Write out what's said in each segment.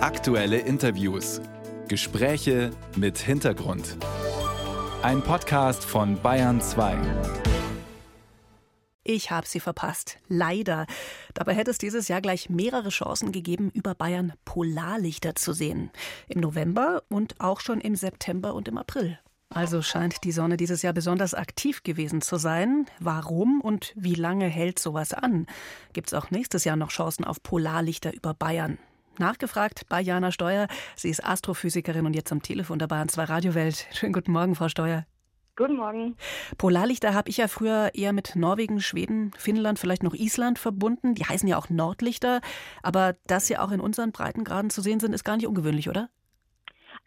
Aktuelle Interviews. Gespräche mit Hintergrund. Ein Podcast von Bayern 2. Ich habe sie verpasst. Leider. Dabei hätte es dieses Jahr gleich mehrere Chancen gegeben, über Bayern Polarlichter zu sehen. Im November und auch schon im September und im April. Also scheint die Sonne dieses Jahr besonders aktiv gewesen zu sein. Warum und wie lange hält sowas an? Gibt es auch nächstes Jahr noch Chancen auf Polarlichter über Bayern? Nachgefragt bei Jana Steuer. Sie ist Astrophysikerin und jetzt am Telefon der Bayern 2 Radiowelt. Schönen guten Morgen, Frau Steuer. Guten Morgen. Polarlichter habe ich ja früher eher mit Norwegen, Schweden, Finnland, vielleicht noch Island verbunden. Die heißen ja auch Nordlichter. Aber dass sie auch in unseren Breitengraden zu sehen sind, ist gar nicht ungewöhnlich, oder?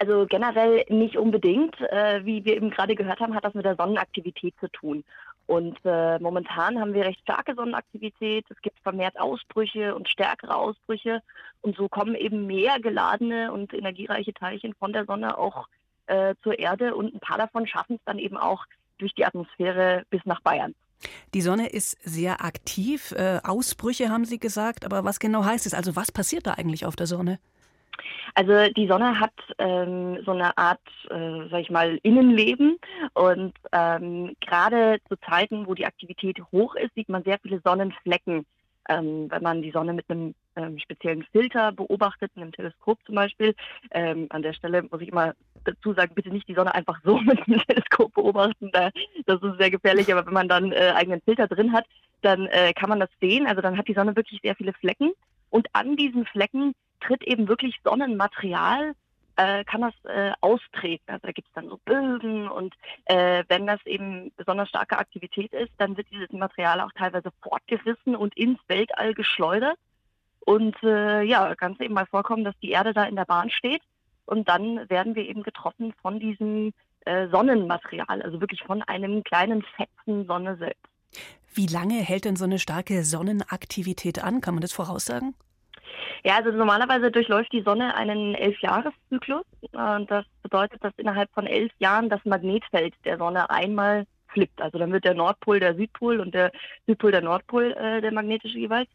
Also generell nicht unbedingt. Äh, wie wir eben gerade gehört haben, hat das mit der Sonnenaktivität zu tun. Und äh, momentan haben wir recht starke Sonnenaktivität. Es gibt vermehrt Ausbrüche und stärkere Ausbrüche. Und so kommen eben mehr geladene und energiereiche Teilchen von der Sonne auch äh, zur Erde. Und ein paar davon schaffen es dann eben auch durch die Atmosphäre bis nach Bayern. Die Sonne ist sehr aktiv. Äh, Ausbrüche haben Sie gesagt. Aber was genau heißt es? Also was passiert da eigentlich auf der Sonne? Also die Sonne hat ähm, so eine Art, äh, sag ich mal, Innenleben und ähm, gerade zu Zeiten, wo die Aktivität hoch ist, sieht man sehr viele Sonnenflecken. Ähm, wenn man die Sonne mit einem ähm, speziellen Filter beobachtet, einem Teleskop zum Beispiel. Ähm, an der Stelle muss ich immer dazu sagen, bitte nicht die Sonne einfach so mit einem Teleskop beobachten, da, das ist sehr gefährlich, aber wenn man dann äh, eigenen Filter drin hat, dann äh, kann man das sehen. Also dann hat die Sonne wirklich sehr viele Flecken und an diesen Flecken tritt eben wirklich Sonnenmaterial, äh, kann das äh, austreten. Also da gibt es dann so Bögen und äh, wenn das eben besonders starke Aktivität ist, dann wird dieses Material auch teilweise fortgerissen und ins Weltall geschleudert. Und äh, ja, kann es eben mal vorkommen, dass die Erde da in der Bahn steht und dann werden wir eben getroffen von diesem äh, Sonnenmaterial, also wirklich von einem kleinen Fetzen Sonne selbst. Wie lange hält denn so eine starke Sonnenaktivität an? Kann man das voraussagen? Ja, also normalerweise durchläuft die Sonne einen Elfjahreszyklus. Und das bedeutet, dass innerhalb von elf Jahren das Magnetfeld der Sonne einmal flippt. Also dann wird der Nordpol der Südpol und der Südpol der Nordpol äh, der magnetische jeweils.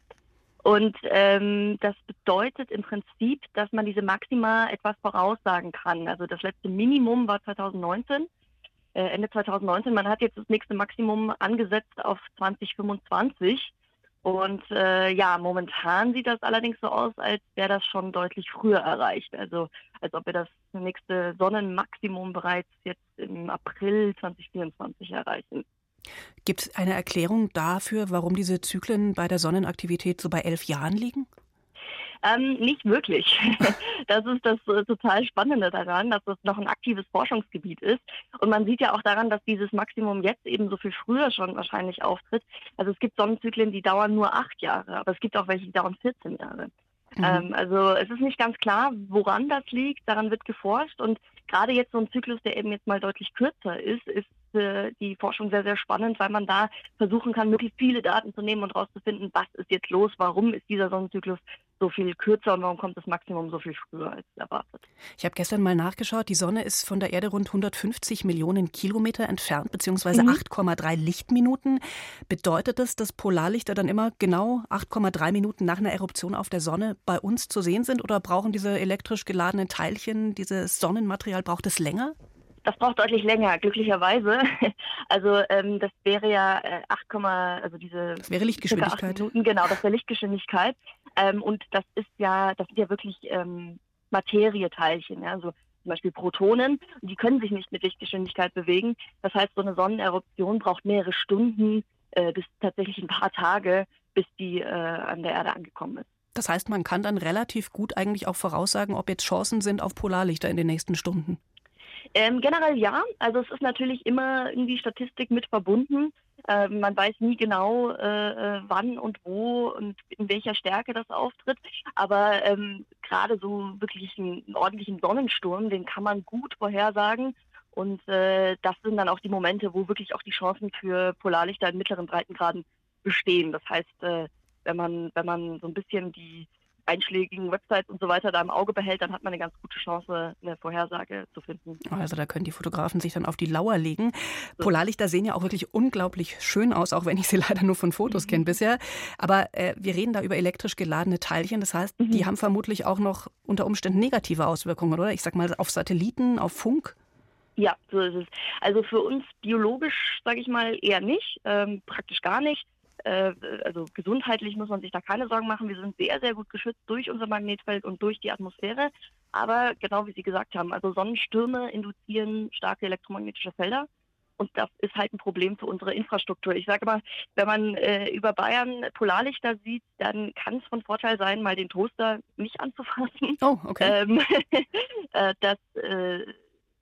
Und ähm, das bedeutet im Prinzip, dass man diese Maxima etwas voraussagen kann. Also das letzte Minimum war 2019, äh, Ende 2019. Man hat jetzt das nächste Maximum angesetzt auf 2025. Und äh, ja, momentan sieht das allerdings so aus, als wäre das schon deutlich früher erreicht. Also als ob wir das nächste Sonnenmaximum bereits jetzt im April 2024 erreichen. Gibt es eine Erklärung dafür, warum diese Zyklen bei der Sonnenaktivität so bei elf Jahren liegen? Ähm, nicht wirklich. Das ist das äh, total Spannende daran, dass es noch ein aktives Forschungsgebiet ist. Und man sieht ja auch daran, dass dieses Maximum jetzt eben so viel früher schon wahrscheinlich auftritt. Also es gibt Sonnenzyklen, die dauern nur acht Jahre, aber es gibt auch welche, die dauern 14 Jahre. Mhm. Ähm, also es ist nicht ganz klar, woran das liegt. Daran wird geforscht. Und gerade jetzt so ein Zyklus, der eben jetzt mal deutlich kürzer ist, ist äh, die Forschung sehr, sehr spannend, weil man da versuchen kann, möglichst viele Daten zu nehmen und herauszufinden, was ist jetzt los, warum ist dieser Sonnenzyklus so viel kürzer und warum kommt das Maximum so viel früher als erwartet. Ich habe gestern mal nachgeschaut, die Sonne ist von der Erde rund 150 Millionen Kilometer entfernt, beziehungsweise mhm. 8,3 Lichtminuten. Bedeutet das, dass Polarlichter dann immer genau 8,3 Minuten nach einer Eruption auf der Sonne bei uns zu sehen sind oder brauchen diese elektrisch geladenen Teilchen, dieses Sonnenmaterial, braucht es länger? Das braucht deutlich länger, glücklicherweise. Also ähm, das wäre ja äh, 8, also diese das wäre Lichtgeschwindigkeit. Minuten, genau, das wäre Lichtgeschwindigkeit. Ähm, und das ist ja, das sind ja wirklich ähm, Materieteilchen, ja, also zum Beispiel Protonen, die können sich nicht mit Lichtgeschwindigkeit bewegen. Das heißt, so eine Sonneneruption braucht mehrere Stunden äh, bis tatsächlich ein paar Tage, bis die äh, an der Erde angekommen ist. Das heißt, man kann dann relativ gut eigentlich auch voraussagen, ob jetzt Chancen sind auf Polarlichter in den nächsten Stunden. Ähm, generell ja. Also es ist natürlich immer irgendwie Statistik mit verbunden. Ähm, man weiß nie genau, äh, äh, wann und wo und in welcher Stärke das auftritt. Aber ähm, gerade so wirklich einen ordentlichen Sonnensturm, den kann man gut vorhersagen. Und äh, das sind dann auch die Momente, wo wirklich auch die Chancen für Polarlichter in mittleren Breitengraden bestehen. Das heißt, äh, wenn man wenn man so ein bisschen die einschlägigen Websites und so weiter da im Auge behält, dann hat man eine ganz gute Chance, eine Vorhersage zu finden. Also da können die Fotografen sich dann auf die Lauer legen. Polarlichter sehen ja auch wirklich unglaublich schön aus, auch wenn ich sie leider nur von Fotos mhm. kenne bisher. Aber äh, wir reden da über elektrisch geladene Teilchen. Das heißt, mhm. die haben vermutlich auch noch unter Umständen negative Auswirkungen, oder? Ich sag mal auf Satelliten, auf Funk. Ja, so ist es. Also für uns biologisch, sage ich mal, eher nicht, ähm, praktisch gar nicht. Äh, also gesundheitlich muss man sich da keine Sorgen machen. Wir sind sehr, sehr gut geschützt durch unser Magnetfeld und durch die Atmosphäre. Aber genau wie Sie gesagt haben, also Sonnenstürme induzieren starke elektromagnetische Felder. Und das ist halt ein Problem für unsere Infrastruktur. Ich sage mal, wenn man äh, über Bayern Polarlichter sieht, dann kann es von Vorteil sein, mal den Toaster nicht anzufassen. Oh, okay. Ähm, äh, das äh,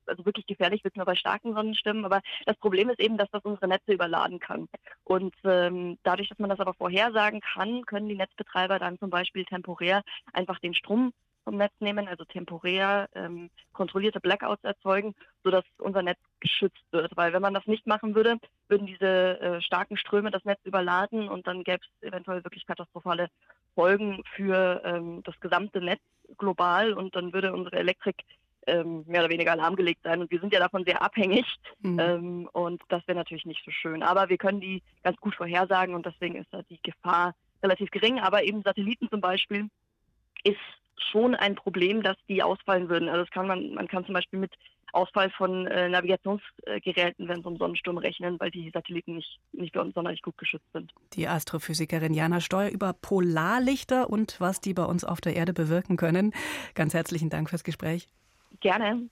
also wirklich gefährlich wird nur bei starken Sonnenstimmen. Aber das Problem ist eben, dass das unsere Netze überladen kann. Und ähm, dadurch, dass man das aber vorhersagen kann, können die Netzbetreiber dann zum Beispiel temporär einfach den Strom vom Netz nehmen, also temporär ähm, kontrollierte Blackouts erzeugen, sodass unser Netz geschützt wird. Weil wenn man das nicht machen würde, würden diese äh, starken Ströme das Netz überladen und dann gäbe es eventuell wirklich katastrophale Folgen für ähm, das gesamte Netz global und dann würde unsere Elektrik ähm, mehr oder weniger lahmgelegt sein. Und wir sind ja davon sehr abhängig. Mhm. Ähm, und das wäre natürlich nicht so schön. Aber wir können die ganz gut vorhersagen und deswegen ist da die Gefahr relativ gering. Aber eben Satelliten zum Beispiel ist schon ein Problem, dass die ausfallen würden. Also das kann man, man kann zum Beispiel mit Ausfall von äh, Navigationsgeräten, wenn es um Sonnensturm rechnen, weil die Satelliten nicht, nicht bei uns sonderlich gut geschützt sind. Die Astrophysikerin Jana Steuer über Polarlichter und was die bei uns auf der Erde bewirken können. Ganz herzlichen Dank fürs Gespräch. Gerne.